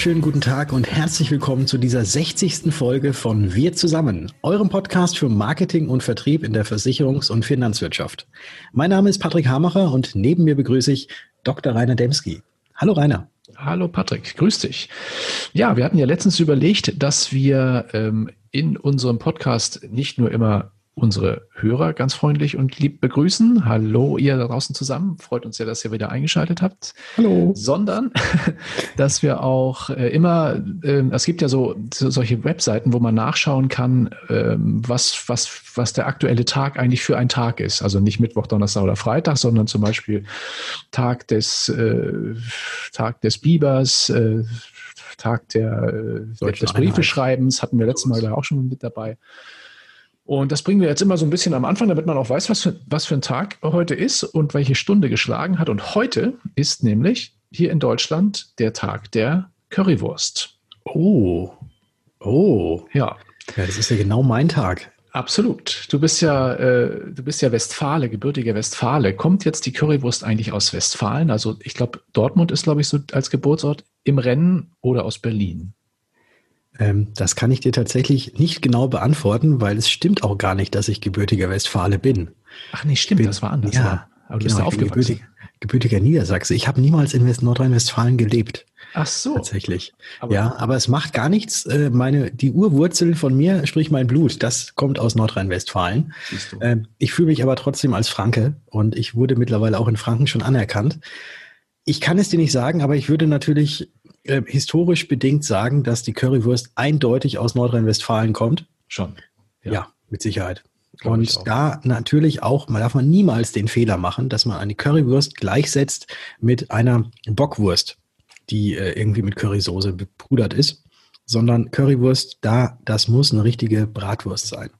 Wunderschönen guten Tag und herzlich willkommen zu dieser 60. Folge von Wir zusammen, eurem Podcast für Marketing und Vertrieb in der Versicherungs- und Finanzwirtschaft. Mein Name ist Patrick Hamacher und neben mir begrüße ich Dr. Rainer Demski. Hallo Rainer. Hallo Patrick, grüß dich. Ja, wir hatten ja letztens überlegt, dass wir ähm, in unserem Podcast nicht nur immer unsere Hörer ganz freundlich und lieb begrüßen. Hallo, ihr da draußen zusammen. Freut uns ja, dass ihr wieder eingeschaltet habt. Hallo. Sondern, dass wir auch äh, immer, äh, es gibt ja so, so, solche Webseiten, wo man nachschauen kann, äh, was, was, was der aktuelle Tag eigentlich für ein Tag ist. Also nicht Mittwoch, Donnerstag oder Freitag, sondern zum Beispiel Tag des, äh, Tag des Bibers, äh, Tag der, äh, des Briefeschreibens, hatten wir letztes Mal auch schon mit dabei. Und das bringen wir jetzt immer so ein bisschen am Anfang, damit man auch weiß, was für, was für ein Tag heute ist und welche Stunde geschlagen hat. Und heute ist nämlich hier in Deutschland der Tag der Currywurst. Oh, oh. Ja. Ja, das ist ja genau mein Tag. Absolut. Du bist ja, äh, du bist ja Westfale, gebürtiger Westfale. Kommt jetzt die Currywurst eigentlich aus Westfalen? Also ich glaube, Dortmund ist, glaube ich, so als Geburtsort im Rennen oder aus Berlin? Ähm, das kann ich dir tatsächlich nicht genau beantworten, weil es stimmt auch gar nicht, dass ich gebürtiger Westfale bin. Ach nee, stimmt, bin, das war anders. Ja, aber du genau, bist ja aufgewachsen. Gebürtig, gebürtiger Niedersachse. Ich habe niemals in Nordrhein-Westfalen gelebt. Ach so. Tatsächlich. Aber ja, aber es macht gar nichts. Äh, meine, die Urwurzel von mir, sprich mein Blut, das kommt aus Nordrhein-Westfalen. Ähm, ich fühle mich aber trotzdem als Franke und ich wurde mittlerweile auch in Franken schon anerkannt. Ich kann es dir nicht sagen, aber ich würde natürlich äh, historisch bedingt sagen, dass die Currywurst eindeutig aus Nordrhein-Westfalen kommt? Schon. Ja, ja mit Sicherheit. Glaub und da natürlich auch, man darf man niemals den Fehler machen, dass man eine Currywurst gleichsetzt mit einer Bockwurst, die äh, irgendwie mit Currysoße bepudert ist, sondern Currywurst, da, das muss eine richtige Bratwurst sein.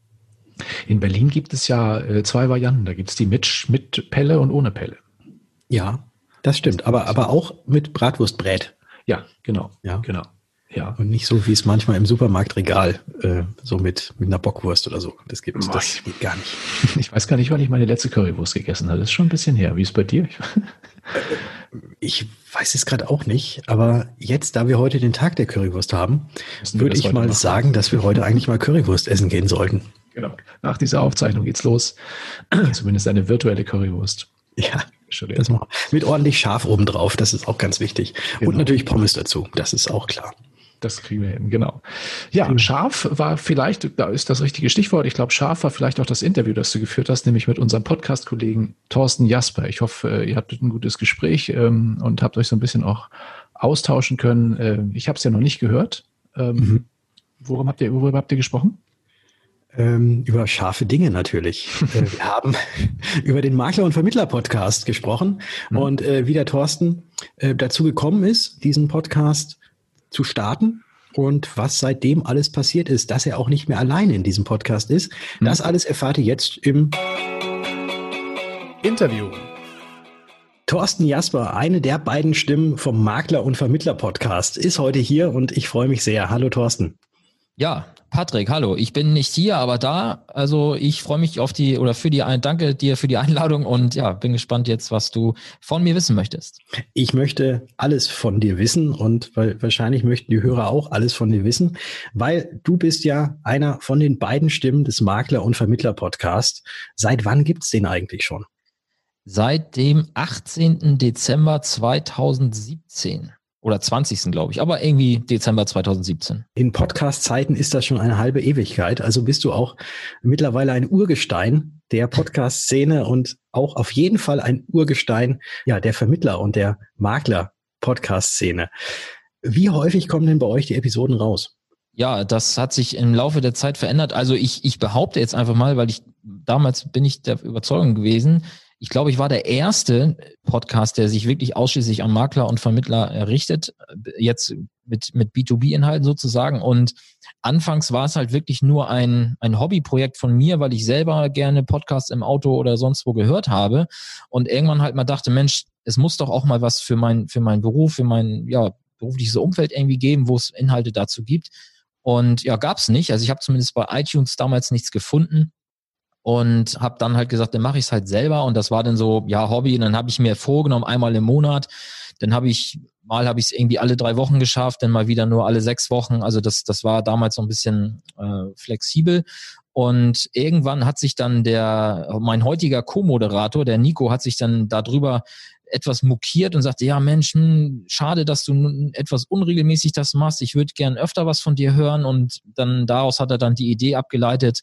In Berlin gibt es ja äh, zwei Varianten. Da gibt es die mit, mit Pelle und ohne Pelle. Ja, das stimmt. Aber, aber auch mit Bratwurstbrät. Ja, genau. Ja. genau. Ja. Und nicht so, wie es manchmal im Supermarktregal, äh, so mit, mit einer Bockwurst oder so. Das gibt es, das geht gar nicht. Ich weiß gar nicht, wann ich meine letzte Currywurst gegessen habe. Das ist schon ein bisschen her. Wie ist es bei dir? Ich weiß es gerade auch nicht, aber jetzt, da wir heute den Tag der Currywurst haben, würde ich mal machen. sagen, dass wir heute eigentlich mal Currywurst essen gehen sollten. Genau. Nach dieser Aufzeichnung geht's los. Zumindest eine virtuelle Currywurst. Ja. Das machen. Mit ordentlich Schaf obendrauf, das ist auch ganz wichtig. Genau. Und natürlich Pommes dazu, das ist auch klar. Das kriegen wir hin, genau. Ja, scharf war vielleicht, da ist das richtige Stichwort. Ich glaube, scharf war vielleicht auch das Interview, das du geführt hast, nämlich mit unserem Podcast-Kollegen Thorsten Jasper. Ich hoffe, ihr hattet ein gutes Gespräch ähm, und habt euch so ein bisschen auch austauschen können. Äh, ich habe es ja noch nicht gehört. Ähm, mhm. Worum habt ihr, worüber habt ihr gesprochen? Ähm, über scharfe Dinge natürlich. äh, wir haben über den Makler- und Vermittler-Podcast gesprochen mhm. und äh, wie der Thorsten äh, dazu gekommen ist, diesen Podcast zu starten und was seitdem alles passiert ist, dass er auch nicht mehr alleine in diesem Podcast ist. Mhm. Das alles erfahrt ihr jetzt im Interview. Thorsten Jasper, eine der beiden Stimmen vom Makler- und Vermittler-Podcast, ist heute hier und ich freue mich sehr. Hallo Thorsten. Ja, Patrick, hallo. Ich bin nicht hier, aber da. Also ich freue mich auf die oder für die Danke dir für die Einladung und ja, bin gespannt jetzt, was du von mir wissen möchtest. Ich möchte alles von dir wissen und weil wahrscheinlich möchten die Hörer auch alles von dir wissen, weil du bist ja einer von den beiden Stimmen des Makler- und Vermittler-Podcasts. Seit wann gibt's den eigentlich schon? Seit dem 18. Dezember 2017 oder 20. glaube ich, aber irgendwie Dezember 2017. In Podcast-Zeiten ist das schon eine halbe Ewigkeit. Also bist du auch mittlerweile ein Urgestein der Podcast-Szene und auch auf jeden Fall ein Urgestein ja, der Vermittler und der Makler-Podcast-Szene. Wie häufig kommen denn bei euch die Episoden raus? Ja, das hat sich im Laufe der Zeit verändert. Also ich, ich behaupte jetzt einfach mal, weil ich damals bin ich der Überzeugung gewesen, ich glaube, ich war der erste Podcast, der sich wirklich ausschließlich an Makler und Vermittler errichtet, jetzt mit, mit B2B-Inhalten sozusagen. Und anfangs war es halt wirklich nur ein, ein Hobbyprojekt von mir, weil ich selber gerne Podcasts im Auto oder sonst wo gehört habe. Und irgendwann halt mal dachte, Mensch, es muss doch auch mal was für mein, für meinen Beruf, für mein ja, berufliches Umfeld irgendwie geben, wo es Inhalte dazu gibt. Und ja, gab es nicht. Also ich habe zumindest bei iTunes damals nichts gefunden und habe dann halt gesagt, dann mache ich es halt selber und das war dann so, ja, Hobby. Und dann habe ich mir vorgenommen, einmal im Monat, dann habe ich mal habe ich es irgendwie alle drei Wochen geschafft, dann mal wieder nur alle sechs Wochen. Also das, das war damals so ein bisschen äh, flexibel. Und irgendwann hat sich dann der, mein heutiger Co-Moderator, der Nico, hat sich dann darüber etwas mokiert und sagte, ja Mensch, hm, schade, dass du etwas unregelmäßig das machst. Ich würde gern öfter was von dir hören. Und dann daraus hat er dann die Idee abgeleitet,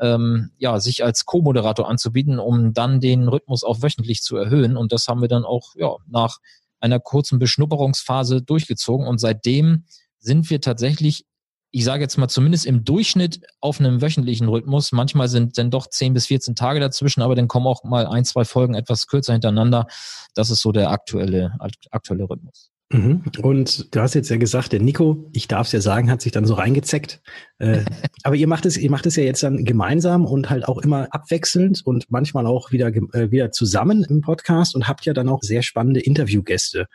ähm, ja, sich als Co-Moderator anzubieten, um dann den Rhythmus auch wöchentlich zu erhöhen. Und das haben wir dann auch ja, nach einer kurzen Beschnupperungsphase durchgezogen. Und seitdem sind wir tatsächlich ich sage jetzt mal zumindest im Durchschnitt auf einem wöchentlichen Rhythmus. Manchmal sind dann doch 10 bis 14 Tage dazwischen, aber dann kommen auch mal ein, zwei Folgen etwas kürzer hintereinander. Das ist so der aktuelle, aktuelle Rhythmus. Mhm. Und du hast jetzt ja gesagt, der Nico, ich darf es ja sagen, hat sich dann so reingezeckt. Äh, aber ihr macht es, ihr macht es ja jetzt dann gemeinsam und halt auch immer abwechselnd und manchmal auch wieder äh, wieder zusammen im Podcast und habt ja dann auch sehr spannende Interviewgäste.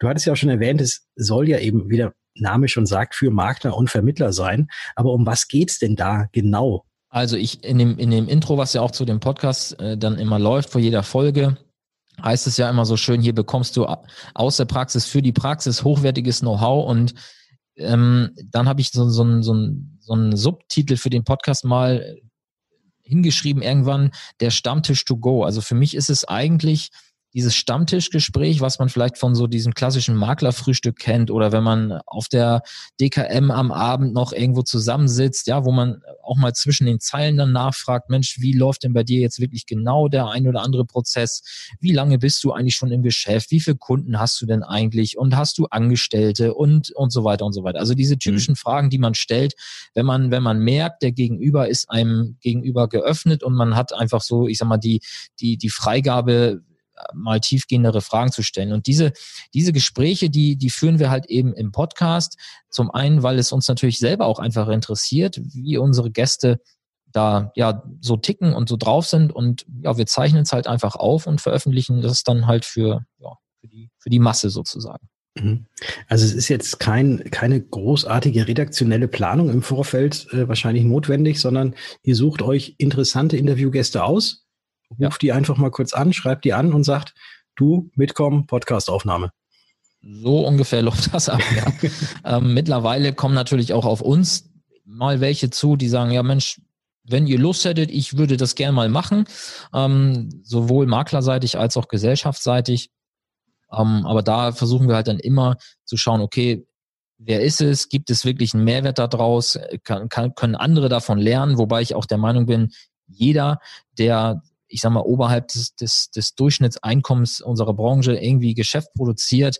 Du hattest ja auch schon erwähnt, es soll ja eben wieder Name schon sagt, für Makler und Vermittler sein. Aber um was geht's denn da genau? Also ich in dem, in dem Intro, was ja auch zu dem Podcast äh, dann immer läuft vor jeder Folge, heißt es ja immer so schön, hier bekommst du aus der Praxis für die Praxis hochwertiges Know-how und ähm, dann habe ich so, so, so, so einen Subtitel für den Podcast mal hingeschrieben irgendwann, der Stammtisch to go. Also für mich ist es eigentlich dieses Stammtischgespräch, was man vielleicht von so diesem klassischen Maklerfrühstück kennt oder wenn man auf der DKM am Abend noch irgendwo zusammensitzt, ja, wo man auch mal zwischen den Zeilen dann nachfragt, Mensch, wie läuft denn bei dir jetzt wirklich genau der ein oder andere Prozess? Wie lange bist du eigentlich schon im Geschäft? Wie viele Kunden hast du denn eigentlich? Und hast du Angestellte und, und so weiter und so weiter? Also diese typischen mhm. Fragen, die man stellt, wenn man, wenn man merkt, der Gegenüber ist einem gegenüber geöffnet und man hat einfach so, ich sag mal, die, die, die Freigabe, mal tiefgehendere Fragen zu stellen. Und diese, diese Gespräche, die, die führen wir halt eben im Podcast. Zum einen, weil es uns natürlich selber auch einfach interessiert, wie unsere Gäste da ja so ticken und so drauf sind. Und ja, wir zeichnen es halt einfach auf und veröffentlichen das dann halt für, ja, für, die, für die Masse sozusagen. Mhm. Also es ist jetzt kein, keine großartige redaktionelle Planung im Vorfeld äh, wahrscheinlich notwendig, sondern ihr sucht euch interessante Interviewgäste aus, ruft ja. die einfach mal kurz an, schreibt die an und sagt, du mitkommen, Podcastaufnahme. So ungefähr läuft das ab, ja. ähm, mittlerweile kommen natürlich auch auf uns mal welche zu, die sagen, ja Mensch, wenn ihr Lust hättet, ich würde das gerne mal machen, ähm, sowohl maklerseitig als auch gesellschaftsseitig. Ähm, aber da versuchen wir halt dann immer zu schauen, okay, wer ist es? Gibt es wirklich einen Mehrwert daraus? Kann, kann, können andere davon lernen? Wobei ich auch der Meinung bin, jeder, der ich sag mal, oberhalb des, des, des Durchschnittseinkommens unserer Branche irgendwie Geschäft produziert,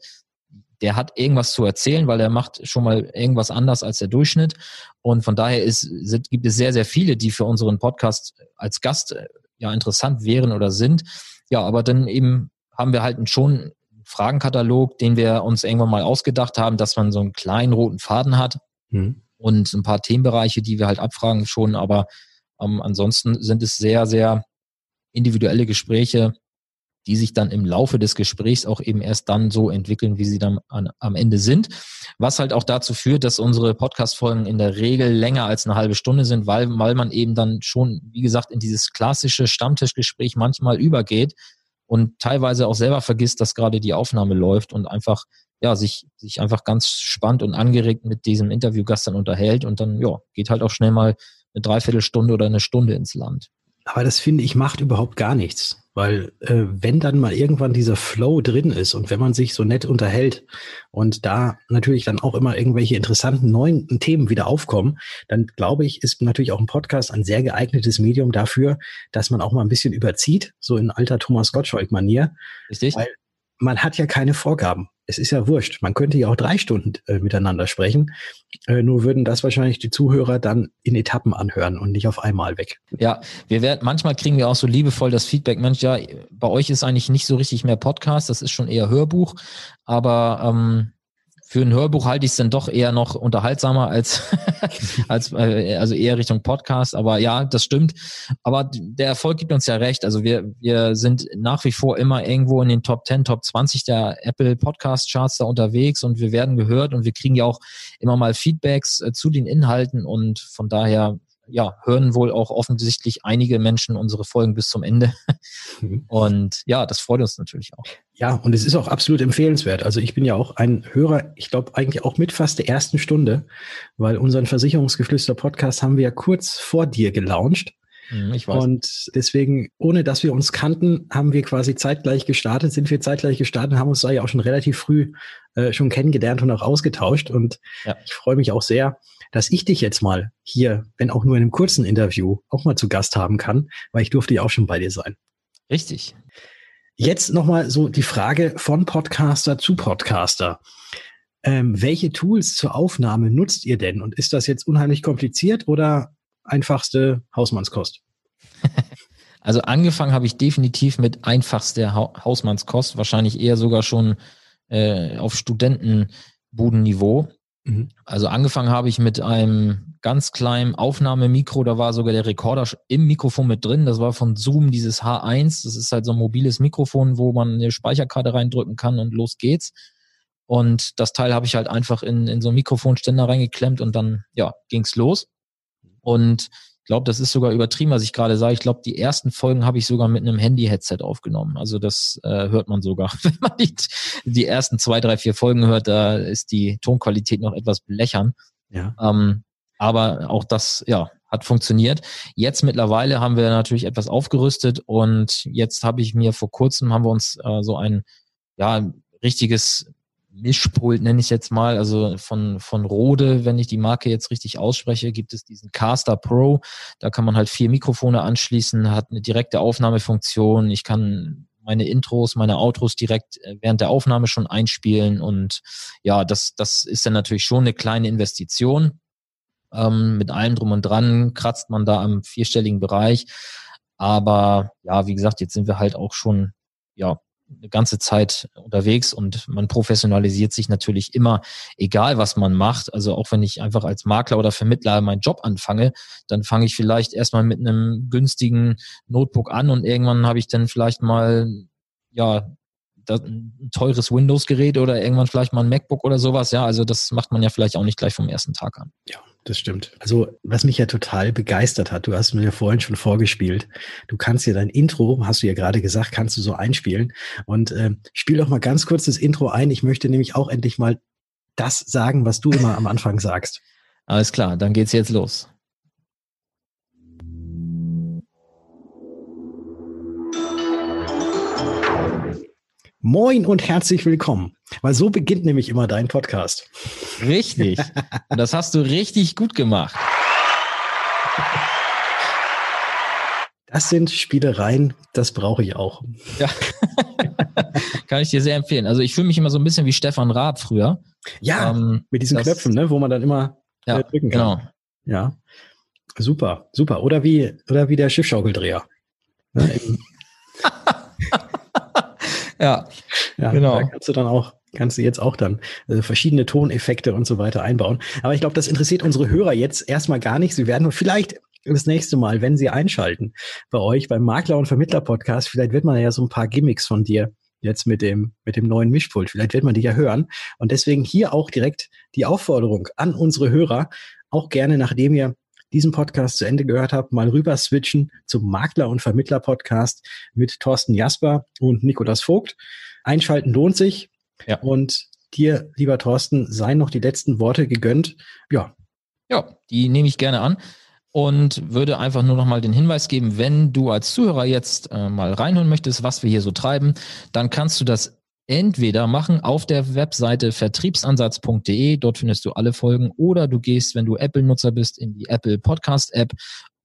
der hat irgendwas zu erzählen, weil er macht schon mal irgendwas anders als der Durchschnitt. Und von daher ist, sind, gibt es sehr, sehr viele, die für unseren Podcast als Gast äh, ja interessant wären oder sind. Ja, aber dann eben haben wir halt schon einen Fragenkatalog, den wir uns irgendwann mal ausgedacht haben, dass man so einen kleinen roten Faden hat mhm. und ein paar Themenbereiche, die wir halt abfragen schon. Aber ähm, ansonsten sind es sehr, sehr individuelle Gespräche, die sich dann im Laufe des Gesprächs auch eben erst dann so entwickeln, wie sie dann an, am Ende sind. Was halt auch dazu führt, dass unsere Podcast-Folgen in der Regel länger als eine halbe Stunde sind, weil, weil man eben dann schon, wie gesagt, in dieses klassische Stammtischgespräch manchmal übergeht und teilweise auch selber vergisst, dass gerade die Aufnahme läuft und einfach, ja, sich, sich einfach ganz spannend und angeregt mit diesem Interviewgast dann unterhält und dann, ja, geht halt auch schnell mal eine Dreiviertelstunde oder eine Stunde ins Land. Aber das finde ich macht überhaupt gar nichts. Weil äh, wenn dann mal irgendwann dieser Flow drin ist und wenn man sich so nett unterhält und da natürlich dann auch immer irgendwelche interessanten neuen Themen wieder aufkommen, dann glaube ich, ist natürlich auch ein Podcast ein sehr geeignetes Medium dafür, dass man auch mal ein bisschen überzieht, so in alter Thomas Gottschalk-Manier. Richtig. Weil man hat ja keine Vorgaben es ist ja wurscht. Man könnte ja auch drei Stunden äh, miteinander sprechen. Äh, nur würden das wahrscheinlich die Zuhörer dann in Etappen anhören und nicht auf einmal weg. Ja, wir werden, manchmal kriegen wir auch so liebevoll das Feedback, Mensch, ja, bei euch ist eigentlich nicht so richtig mehr Podcast, das ist schon eher Hörbuch, aber ähm, für ein Hörbuch halte ich es dann doch eher noch unterhaltsamer als, als äh, also eher Richtung Podcast. Aber ja, das stimmt. Aber der Erfolg gibt uns ja recht. Also wir, wir sind nach wie vor immer irgendwo in den Top 10, Top 20 der Apple Podcast Charts da unterwegs und wir werden gehört und wir kriegen ja auch immer mal Feedbacks äh, zu den Inhalten und von daher ja, hören wohl auch offensichtlich einige Menschen unsere Folgen bis zum Ende. Mhm. Und ja, das freut uns natürlich auch. Ja, und es ist auch absolut empfehlenswert. Also ich bin ja auch ein Hörer, ich glaube eigentlich auch mit fast der ersten Stunde, weil unseren Versicherungsgeflüster-Podcast haben wir ja kurz vor dir gelauncht. Mhm, ich weiß. Und deswegen, ohne dass wir uns kannten, haben wir quasi zeitgleich gestartet, sind wir zeitgleich gestartet, haben uns da ja auch schon relativ früh äh, schon kennengelernt und auch ausgetauscht. Und ja. ich freue mich auch sehr, dass ich dich jetzt mal hier, wenn auch nur in einem kurzen Interview, auch mal zu Gast haben kann, weil ich durfte ja auch schon bei dir sein. Richtig. Jetzt nochmal so die Frage von Podcaster zu Podcaster. Ähm, welche Tools zur Aufnahme nutzt ihr denn? Und ist das jetzt unheimlich kompliziert oder einfachste Hausmannskost? Also angefangen habe ich definitiv mit einfachster ha Hausmannskost, wahrscheinlich eher sogar schon äh, auf Studentenbudenniveau. Mhm. Also angefangen habe ich mit einem ganz kleinen Aufnahmemikro, da war sogar der Rekorder im Mikrofon mit drin. Das war von Zoom dieses H1. Das ist halt so ein mobiles Mikrofon, wo man eine Speicherkarte reindrücken kann und los geht's. Und das Teil habe ich halt einfach in, in so einen Mikrofonständer reingeklemmt und dann, ja, ging's los. Und ich glaube, das ist sogar übertrieben, was ich gerade sage. Ich glaube, die ersten Folgen habe ich sogar mit einem Handy-Headset aufgenommen. Also das äh, hört man sogar. Wenn man die, die ersten zwei, drei, vier Folgen hört, da ist die Tonqualität noch etwas blechern. Ja. Ähm, aber auch das, ja, hat funktioniert. Jetzt mittlerweile haben wir natürlich etwas aufgerüstet und jetzt habe ich mir vor kurzem haben wir uns äh, so ein ja richtiges Mischpult, nenne ich jetzt mal, also von, von Rode, wenn ich die Marke jetzt richtig ausspreche, gibt es diesen Caster Pro. Da kann man halt vier Mikrofone anschließen, hat eine direkte Aufnahmefunktion. Ich kann meine Intros, meine Outros direkt äh, während der Aufnahme schon einspielen und ja, das, das ist dann natürlich schon eine kleine Investition. Ähm, mit allem drum und dran kratzt man da am vierstelligen Bereich. Aber ja, wie gesagt, jetzt sind wir halt auch schon ja eine ganze Zeit unterwegs und man professionalisiert sich natürlich immer, egal was man macht. Also auch wenn ich einfach als Makler oder Vermittler meinen Job anfange, dann fange ich vielleicht erstmal mit einem günstigen Notebook an und irgendwann habe ich dann vielleicht mal, ja, ein teures Windows-Gerät oder irgendwann vielleicht mal ein MacBook oder sowas. Ja, also das macht man ja vielleicht auch nicht gleich vom ersten Tag an. Ja, das stimmt. Also, was mich ja total begeistert hat, du hast mir ja vorhin schon vorgespielt. Du kannst ja dein Intro, hast du ja gerade gesagt, kannst du so einspielen. Und äh, spiel doch mal ganz kurz das Intro ein. Ich möchte nämlich auch endlich mal das sagen, was du immer am Anfang sagst. Alles klar, dann geht's jetzt los. Moin und herzlich willkommen. Weil so beginnt nämlich immer dein Podcast. Richtig. Und das hast du richtig gut gemacht. Das sind Spielereien, das brauche ich auch. Ja. Kann ich dir sehr empfehlen. Also ich fühle mich immer so ein bisschen wie Stefan Raab früher. Ja, ähm, mit diesen das, Knöpfen, ne, wo man dann immer ja, drücken kann. Genau. Ja. Super, super. Oder wie, oder wie der Schiffschaukeldreher. Ne, ja, ja, genau. Da kannst du dann auch, kannst du jetzt auch dann äh, verschiedene Toneffekte und so weiter einbauen. Aber ich glaube, das interessiert unsere Hörer jetzt erstmal gar nicht. Sie werden vielleicht das nächste Mal, wenn sie einschalten bei euch beim Makler und Vermittler Podcast, vielleicht wird man ja so ein paar Gimmicks von dir jetzt mit dem, mit dem neuen Mischpult. Vielleicht wird man die ja hören. Und deswegen hier auch direkt die Aufforderung an unsere Hörer, auch gerne, nachdem ihr diesen Podcast zu Ende gehört habt, mal rüber switchen zum Makler- und Vermittler-Podcast mit Thorsten Jasper und Nikolas Vogt. Einschalten lohnt sich. Ja. Und dir, lieber Thorsten, seien noch die letzten Worte gegönnt. Ja. Ja, die nehme ich gerne an und würde einfach nur noch mal den Hinweis geben, wenn du als Zuhörer jetzt äh, mal reinhören möchtest, was wir hier so treiben, dann kannst du das entweder machen auf der Webseite vertriebsansatz.de, dort findest du alle Folgen, oder du gehst, wenn du Apple-Nutzer bist, in die Apple Podcast-App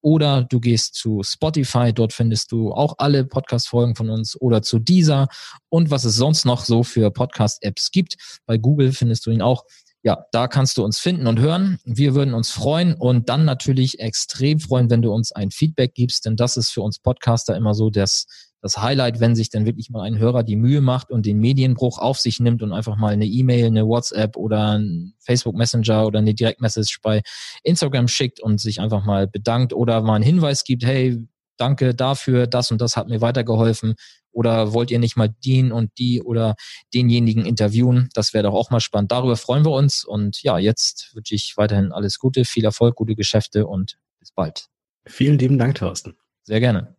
oder du gehst zu Spotify, dort findest du auch alle Podcast-Folgen von uns oder zu dieser und was es sonst noch so für Podcast-Apps gibt. Bei Google findest du ihn auch. Ja, da kannst du uns finden und hören. Wir würden uns freuen und dann natürlich extrem freuen, wenn du uns ein Feedback gibst, denn das ist für uns Podcaster immer so das das Highlight, wenn sich dann wirklich mal ein Hörer die Mühe macht und den Medienbruch auf sich nimmt und einfach mal eine E-Mail, eine WhatsApp oder ein Facebook Messenger oder eine Direktmessage bei Instagram schickt und sich einfach mal bedankt oder mal einen Hinweis gibt, hey, danke dafür, das und das hat mir weitergeholfen oder wollt ihr nicht mal den und die oder denjenigen interviewen? Das wäre doch auch mal spannend. Darüber freuen wir uns und ja, jetzt wünsche ich weiterhin alles Gute, viel Erfolg, gute Geschäfte und bis bald. Vielen lieben Dank, Thorsten. Sehr gerne.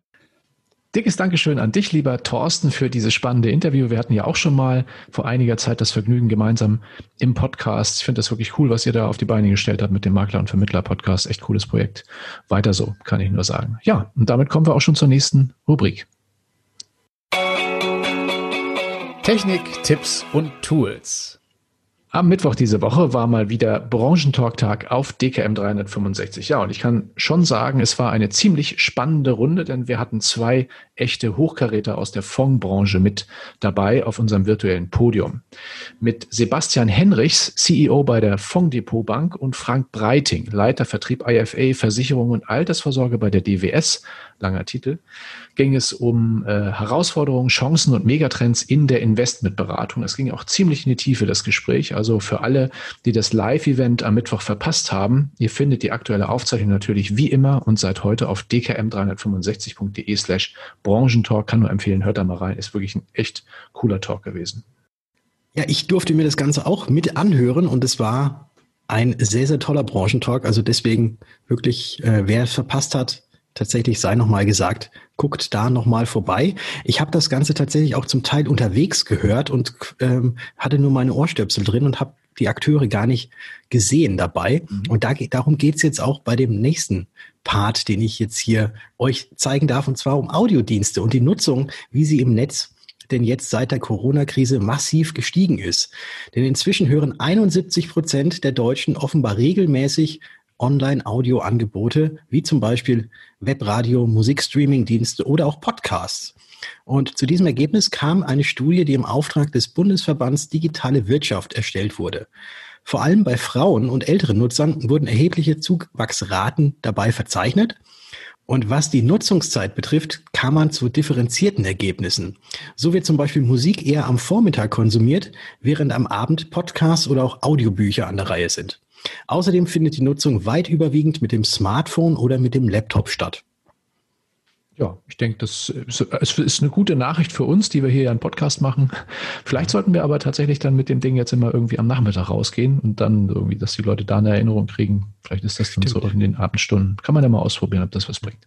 Dickes Dankeschön an dich, lieber Thorsten, für dieses spannende Interview. Wir hatten ja auch schon mal vor einiger Zeit das Vergnügen gemeinsam im Podcast. Ich finde das wirklich cool, was ihr da auf die Beine gestellt habt mit dem Makler- und Vermittler-Podcast. Echt cooles Projekt. Weiter so, kann ich nur sagen. Ja, und damit kommen wir auch schon zur nächsten Rubrik. Technik, Tipps und Tools. Am Mittwoch diese Woche war mal wieder Branchentalktag auf DKM 365. Ja, und ich kann schon sagen, es war eine ziemlich spannende Runde, denn wir hatten zwei echte Hochkaräter aus der Fondsbranche mit dabei auf unserem virtuellen Podium. Mit Sebastian Henrichs, CEO bei der Fonddepot Bank und Frank Breiting, Leiter Vertrieb IFA, Versicherung und Altersvorsorge bei der DWS, langer Titel, ging es um äh, Herausforderungen, Chancen und Megatrends in der Investmentberatung. Es ging auch ziemlich in die Tiefe, das Gespräch. Also für alle, die das Live-Event am Mittwoch verpasst haben, ihr findet die aktuelle Aufzeichnung natürlich wie immer und seit heute auf dkm365.de slash Branchentalk. Kann nur empfehlen, hört da mal rein. Ist wirklich ein echt cooler Talk gewesen. Ja, ich durfte mir das Ganze auch mit anhören und es war ein sehr, sehr toller Branchentalk. Also deswegen wirklich, äh, wer verpasst hat, tatsächlich sei nochmal gesagt, guckt da nochmal vorbei. Ich habe das Ganze tatsächlich auch zum Teil unterwegs gehört und ähm, hatte nur meine Ohrstöpsel drin und habe die Akteure gar nicht gesehen dabei. Mhm. Und da, darum geht's jetzt auch bei dem nächsten Part, den ich jetzt hier euch zeigen darf, und zwar um Audiodienste und die Nutzung, wie sie im Netz denn jetzt seit der Corona-Krise massiv gestiegen ist. Denn inzwischen hören 71 Prozent der Deutschen offenbar regelmäßig Online-Audio-Angebote, wie zum Beispiel Webradio, Musikstreaming-Dienste oder auch Podcasts. Und zu diesem Ergebnis kam eine Studie, die im Auftrag des Bundesverbands Digitale Wirtschaft erstellt wurde. Vor allem bei Frauen und älteren Nutzern wurden erhebliche Zuwachsraten dabei verzeichnet. Und was die Nutzungszeit betrifft, kam man zu differenzierten Ergebnissen. So wird zum Beispiel Musik eher am Vormittag konsumiert, während am Abend Podcasts oder auch Audiobücher an der Reihe sind. Außerdem findet die Nutzung weit überwiegend mit dem Smartphone oder mit dem Laptop statt. Ja, ich denke, das ist eine gute Nachricht für uns, die wir hier einen Podcast machen. Vielleicht sollten wir aber tatsächlich dann mit dem Ding jetzt immer irgendwie am Nachmittag rausgehen und dann irgendwie, dass die Leute da eine Erinnerung kriegen. Vielleicht ist das dann Stimmt. so in den Abendstunden. Kann man ja mal ausprobieren, ob das was bringt.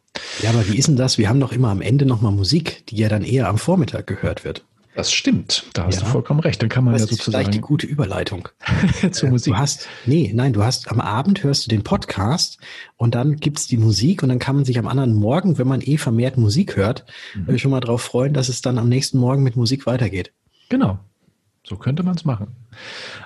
Ja, aber wie ist denn das? Wir haben doch immer am Ende nochmal Musik, die ja dann eher am Vormittag gehört wird. Das stimmt. Da hast ja. du vollkommen recht. Dann kann man das ja sozusagen. Ist vielleicht die gute Überleitung zur äh, Musik. Du hast, nee, nein, du hast am Abend hörst du den Podcast und dann gibt's die Musik und dann kann man sich am anderen Morgen, wenn man eh vermehrt Musik hört, mhm. schon mal darauf freuen, dass es dann am nächsten Morgen mit Musik weitergeht. Genau. So könnte man es machen.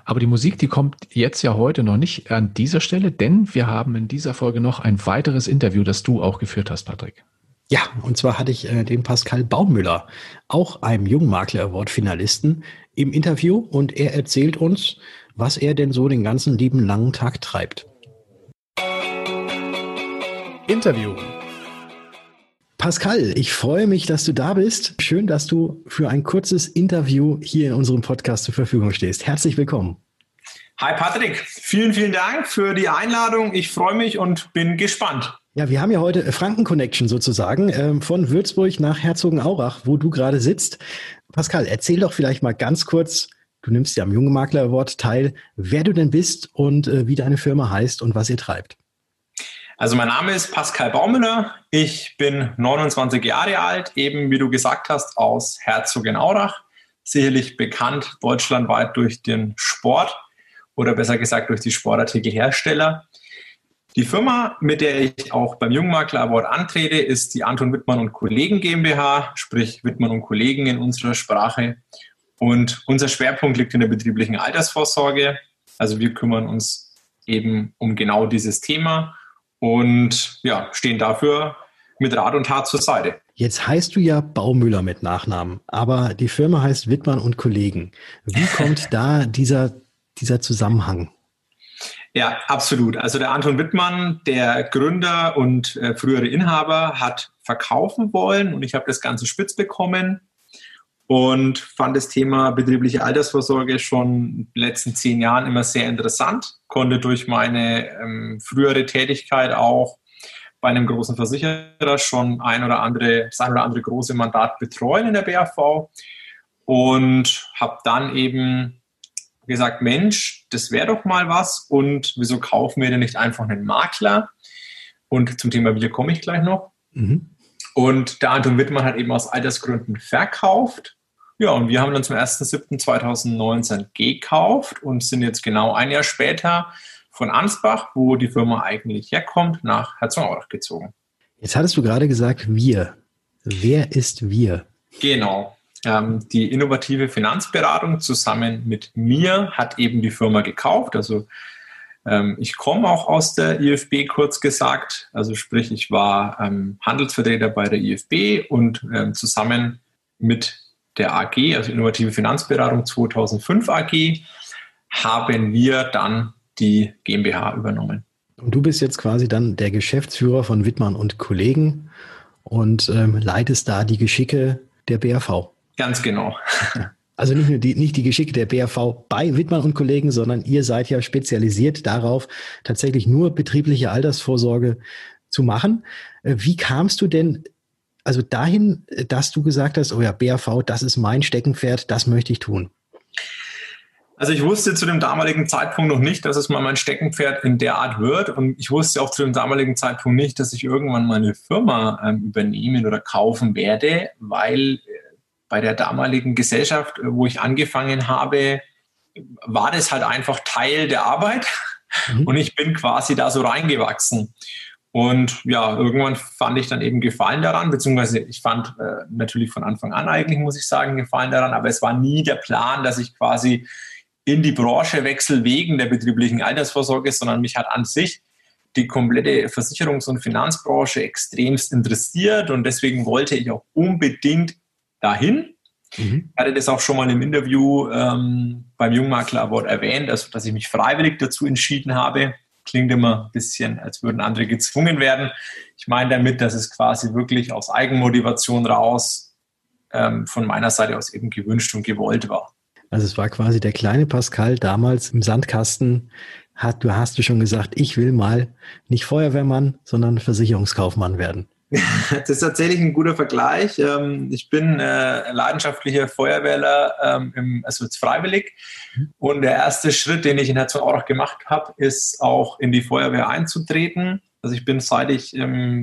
Aber die Musik, die kommt jetzt ja heute noch nicht an dieser Stelle, denn wir haben in dieser Folge noch ein weiteres Interview, das du auch geführt hast, Patrick. Ja, und zwar hatte ich äh, den Pascal Baumüller, auch einem Jungmakler Award Finalisten, im Interview und er erzählt uns, was er denn so den ganzen lieben langen Tag treibt. Interview. Pascal, ich freue mich, dass du da bist. Schön, dass du für ein kurzes Interview hier in unserem Podcast zur Verfügung stehst. Herzlich willkommen. Hi Patrick, vielen, vielen Dank für die Einladung. Ich freue mich und bin gespannt. Ja, wir haben ja heute Franken Connection sozusagen ähm, von Würzburg nach Herzogenaurach, wo du gerade sitzt. Pascal, erzähl doch vielleicht mal ganz kurz, du nimmst ja am Junge Makler Award teil, wer du denn bist und äh, wie deine Firma heißt und was ihr treibt. Also mein Name ist Pascal Baumüller. Ich bin 29 Jahre alt, eben wie du gesagt hast, aus Herzogenaurach. Sicherlich bekannt deutschlandweit durch den Sport oder besser gesagt durch die Sportartikelhersteller. Die Firma, mit der ich auch beim Jungmakler Award antrete, ist die Anton Wittmann und Kollegen GmbH, sprich Wittmann und Kollegen in unserer Sprache. Und unser Schwerpunkt liegt in der betrieblichen Altersvorsorge. Also wir kümmern uns eben um genau dieses Thema und ja, stehen dafür mit Rat und Tat zur Seite. Jetzt heißt du ja Baumüller mit Nachnamen, aber die Firma heißt Wittmann und Kollegen. Wie kommt da dieser, dieser Zusammenhang? Ja, absolut. Also der Anton Wittmann, der Gründer und äh, frühere Inhaber, hat verkaufen wollen und ich habe das Ganze spitz bekommen und fand das Thema betriebliche Altersvorsorge schon in den letzten zehn Jahren immer sehr interessant, konnte durch meine ähm, frühere Tätigkeit auch bei einem großen Versicherer schon ein oder andere, das ein oder andere große Mandat betreuen in der BAV und habe dann eben gesagt, Mensch, das wäre doch mal was und wieso kaufen wir denn nicht einfach einen Makler? Und zum Thema Bier komme ich gleich noch. Mhm. Und der Anton Wittmann hat eben aus Altersgründen verkauft. Ja, und wir haben dann zum 1.7.2019 gekauft und sind jetzt genau ein Jahr später von Ansbach, wo die Firma eigentlich herkommt, nach Herzogenaurach gezogen. Jetzt hattest du gerade gesagt, wir. Wer ist wir? Genau. Ähm, die innovative Finanzberatung zusammen mit mir hat eben die Firma gekauft. Also ähm, ich komme auch aus der IFB, kurz gesagt. Also sprich, ich war ähm, Handelsvertreter bei der IFB und ähm, zusammen mit der AG, also Innovative Finanzberatung 2005 AG, haben wir dann die GmbH übernommen. Und du bist jetzt quasi dann der Geschäftsführer von Wittmann und Kollegen und ähm, leitest da die Geschicke der BRV. Ganz genau. Also nicht nur die, nicht die Geschicke der BRV bei Wittmann und Kollegen, sondern ihr seid ja spezialisiert darauf, tatsächlich nur betriebliche Altersvorsorge zu machen. Äh, wie kamst du denn also dahin, dass du gesagt hast, oh ja, BRV, das ist mein Steckenpferd, das möchte ich tun? Also ich wusste zu dem damaligen Zeitpunkt noch nicht, dass es mal mein Steckenpferd in der Art wird. Und ich wusste auch zu dem damaligen Zeitpunkt nicht, dass ich irgendwann meine Firma ähm, übernehmen oder kaufen werde, weil äh, bei der damaligen Gesellschaft, äh, wo ich angefangen habe, war das halt einfach Teil der Arbeit. Mhm. Und ich bin quasi da so reingewachsen. Und ja, irgendwann fand ich dann eben Gefallen daran, beziehungsweise ich fand äh, natürlich von Anfang an eigentlich, muss ich sagen, Gefallen daran, aber es war nie der Plan, dass ich quasi in die Branche wechsel wegen der betrieblichen Altersvorsorge, sondern mich hat an sich die komplette Versicherungs- und Finanzbranche extremst interessiert und deswegen wollte ich auch unbedingt dahin. Mhm. Ich hatte das auch schon mal im Interview ähm, beim Jungmakler Award erwähnt, also dass ich mich freiwillig dazu entschieden habe. Klingt immer ein bisschen, als würden andere gezwungen werden. Ich meine damit, dass es quasi wirklich aus Eigenmotivation raus ähm, von meiner Seite aus eben gewünscht und gewollt war. Also es war quasi der kleine Pascal damals im Sandkasten. Hat, du hast du schon gesagt, ich will mal nicht Feuerwehrmann, sondern Versicherungskaufmann werden. Das ist tatsächlich ein guter Vergleich. Ähm, ich bin äh, leidenschaftlicher Feuerwehrler, ähm, also jetzt freiwillig. Und der erste Schritt, den ich in Herzogenaurach gemacht habe, ist auch in die Feuerwehr einzutreten. Also ich bin seit ich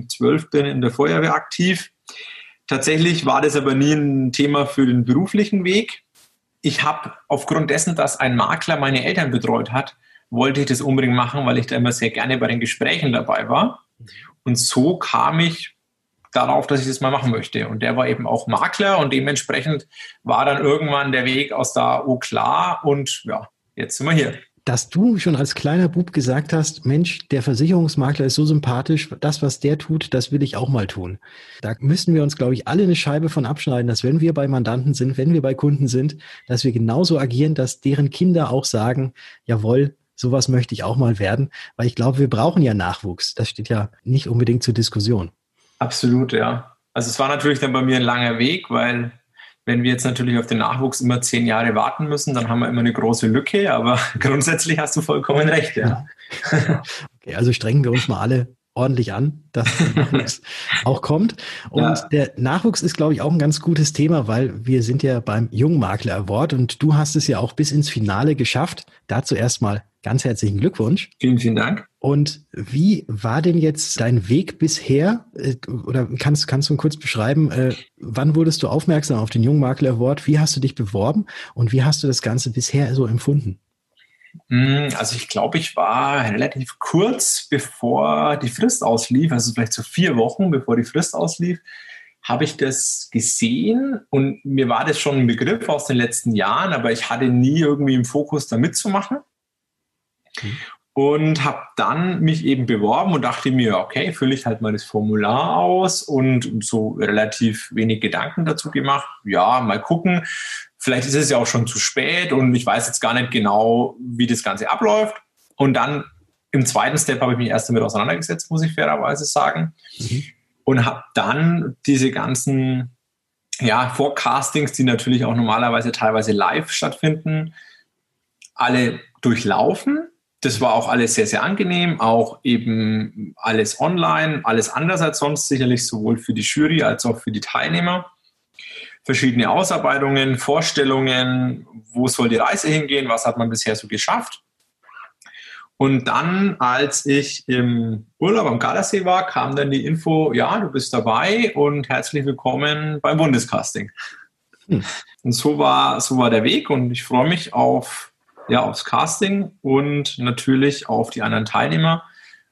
zwölf bin in der Feuerwehr aktiv. Tatsächlich war das aber nie ein Thema für den beruflichen Weg ich habe aufgrund dessen, dass ein Makler meine Eltern betreut hat, wollte ich das unbedingt machen, weil ich da immer sehr gerne bei den Gesprächen dabei war. Und so kam ich darauf, dass ich das mal machen möchte. Und der war eben auch Makler und dementsprechend war dann irgendwann der Weg aus der AO klar und ja, jetzt sind wir hier dass du schon als kleiner Bub gesagt hast, Mensch, der Versicherungsmakler ist so sympathisch, das, was der tut, das will ich auch mal tun. Da müssen wir uns, glaube ich, alle eine Scheibe von abschneiden, dass wenn wir bei Mandanten sind, wenn wir bei Kunden sind, dass wir genauso agieren, dass deren Kinder auch sagen, jawohl, sowas möchte ich auch mal werden, weil ich glaube, wir brauchen ja Nachwuchs. Das steht ja nicht unbedingt zur Diskussion. Absolut, ja. Also es war natürlich dann bei mir ein langer Weg, weil wenn wir jetzt natürlich auf den Nachwuchs immer zehn Jahre warten müssen, dann haben wir immer eine große Lücke, aber grundsätzlich hast du vollkommen recht, ja. Okay, also strengen wir uns mal alle ordentlich an, dass der Nachwuchs auch kommt. Und ja. der Nachwuchs ist, glaube ich, auch ein ganz gutes Thema, weil wir sind ja beim Jungmakler Award und du hast es ja auch bis ins Finale geschafft. Dazu erstmal Ganz herzlichen Glückwunsch. Vielen, vielen Dank. Und wie war denn jetzt dein Weg bisher? Äh, oder kannst, kannst du kurz beschreiben, äh, wann wurdest du aufmerksam auf den Jungmakler Award? Wie hast du dich beworben und wie hast du das Ganze bisher so empfunden? Hm, also ich glaube, ich war relativ kurz bevor die Frist auslief, also vielleicht so vier Wochen bevor die Frist auslief, habe ich das gesehen und mir war das schon ein Begriff aus den letzten Jahren, aber ich hatte nie irgendwie im Fokus da mitzumachen. Mhm. Und habe dann mich eben beworben und dachte mir, okay, fülle ich halt mal das Formular aus und so relativ wenig Gedanken dazu gemacht. Ja, mal gucken. Vielleicht ist es ja auch schon zu spät und ich weiß jetzt gar nicht genau, wie das Ganze abläuft. Und dann im zweiten Step habe ich mich erst damit auseinandergesetzt, muss ich fairerweise sagen. Mhm. Und habe dann diese ganzen ja, Forecastings, die natürlich auch normalerweise teilweise live stattfinden, alle durchlaufen das war auch alles sehr, sehr angenehm, auch eben alles online, alles anders als sonst, sicherlich sowohl für die Jury als auch für die Teilnehmer. Verschiedene Ausarbeitungen, Vorstellungen, wo soll die Reise hingehen, was hat man bisher so geschafft. Und dann, als ich im Urlaub am Gardasee war, kam dann die Info, ja, du bist dabei und herzlich willkommen beim Bundescasting. Hm. Und so war, so war der Weg und ich freue mich auf, ja, aufs Casting und natürlich auf die anderen Teilnehmer,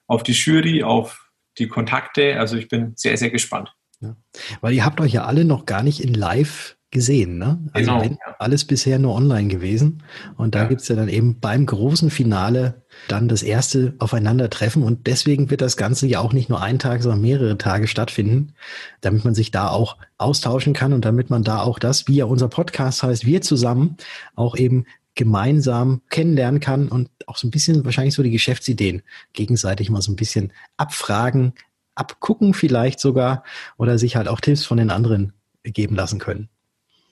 auf die Jury, auf die Kontakte. Also ich bin sehr, sehr gespannt. Ja. Weil ihr habt euch ja alle noch gar nicht in live gesehen, ne? Also genau, alles bisher nur online gewesen. Und da ja. gibt's ja dann eben beim großen Finale dann das erste Aufeinandertreffen. Und deswegen wird das Ganze ja auch nicht nur einen Tag, sondern mehrere Tage stattfinden, damit man sich da auch austauschen kann und damit man da auch das, wie ja unser Podcast heißt, wir zusammen auch eben gemeinsam kennenlernen kann und auch so ein bisschen wahrscheinlich so die Geschäftsideen gegenseitig mal so ein bisschen abfragen, abgucken vielleicht sogar oder sich halt auch Tipps von den anderen geben lassen können.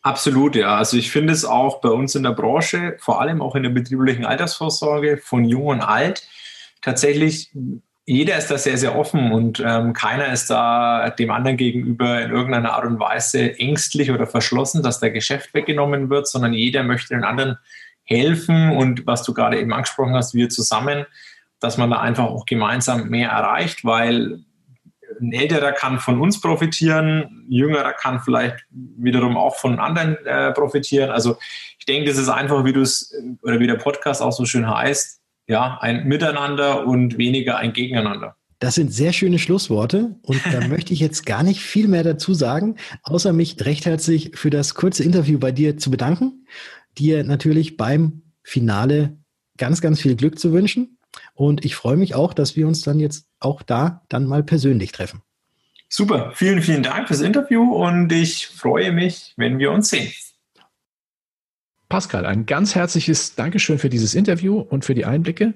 Absolut, ja. Also ich finde es auch bei uns in der Branche, vor allem auch in der betrieblichen Altersvorsorge von Jung und Alt, tatsächlich jeder ist da sehr, sehr offen und ähm, keiner ist da dem anderen gegenüber in irgendeiner Art und Weise ängstlich oder verschlossen, dass der Geschäft weggenommen wird, sondern jeder möchte den anderen helfen und was du gerade eben angesprochen hast, wir zusammen, dass man da einfach auch gemeinsam mehr erreicht, weil ein älterer kann von uns profitieren, ein jüngerer kann vielleicht wiederum auch von anderen äh, profitieren. Also ich denke, das ist einfach, wie du es oder wie der Podcast auch so schön heißt, ja, ein Miteinander und weniger ein Gegeneinander. Das sind sehr schöne Schlussworte und da möchte ich jetzt gar nicht viel mehr dazu sagen, außer mich recht herzlich für das kurze Interview bei dir zu bedanken, dir natürlich beim Finale ganz, ganz viel Glück zu wünschen und ich freue mich auch, dass wir uns dann jetzt auch da dann mal persönlich treffen. Super, vielen, vielen Dank fürs Interview und ich freue mich, wenn wir uns sehen. Pascal, ein ganz herzliches Dankeschön für dieses Interview und für die Einblicke.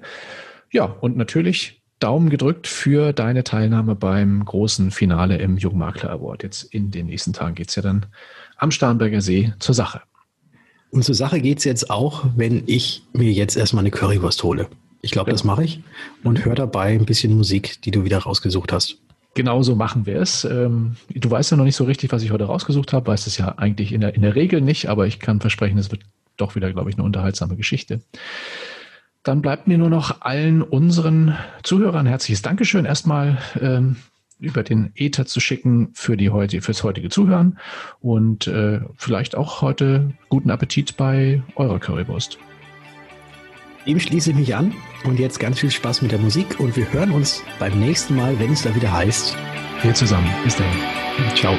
Ja, und natürlich Daumen gedrückt für deine Teilnahme beim großen Finale im Jungmakler Award. Jetzt in den nächsten Tagen geht es ja dann am Starnberger See zur Sache. Und zur Sache geht es jetzt auch, wenn ich mir jetzt erstmal eine Currywurst hole. Ich glaube, das mache ich. Und hör dabei ein bisschen Musik, die du wieder rausgesucht hast. Genauso machen wir es. Ähm, du weißt ja noch nicht so richtig, was ich heute rausgesucht habe. Weißt es ja eigentlich in der, in der Regel nicht, aber ich kann versprechen, es wird doch wieder, glaube ich, eine unterhaltsame Geschichte. Dann bleibt mir nur noch allen unseren Zuhörern herzliches Dankeschön erstmal ähm, über den Ether zu schicken für die heute, fürs heutige Zuhören und äh, vielleicht auch heute guten Appetit bei eurer Currywurst. Dem schließe ich mich an und jetzt ganz viel Spaß mit der Musik und wir hören uns beim nächsten Mal, wenn es da wieder heißt. Wir zusammen. Bis dahin. Ciao.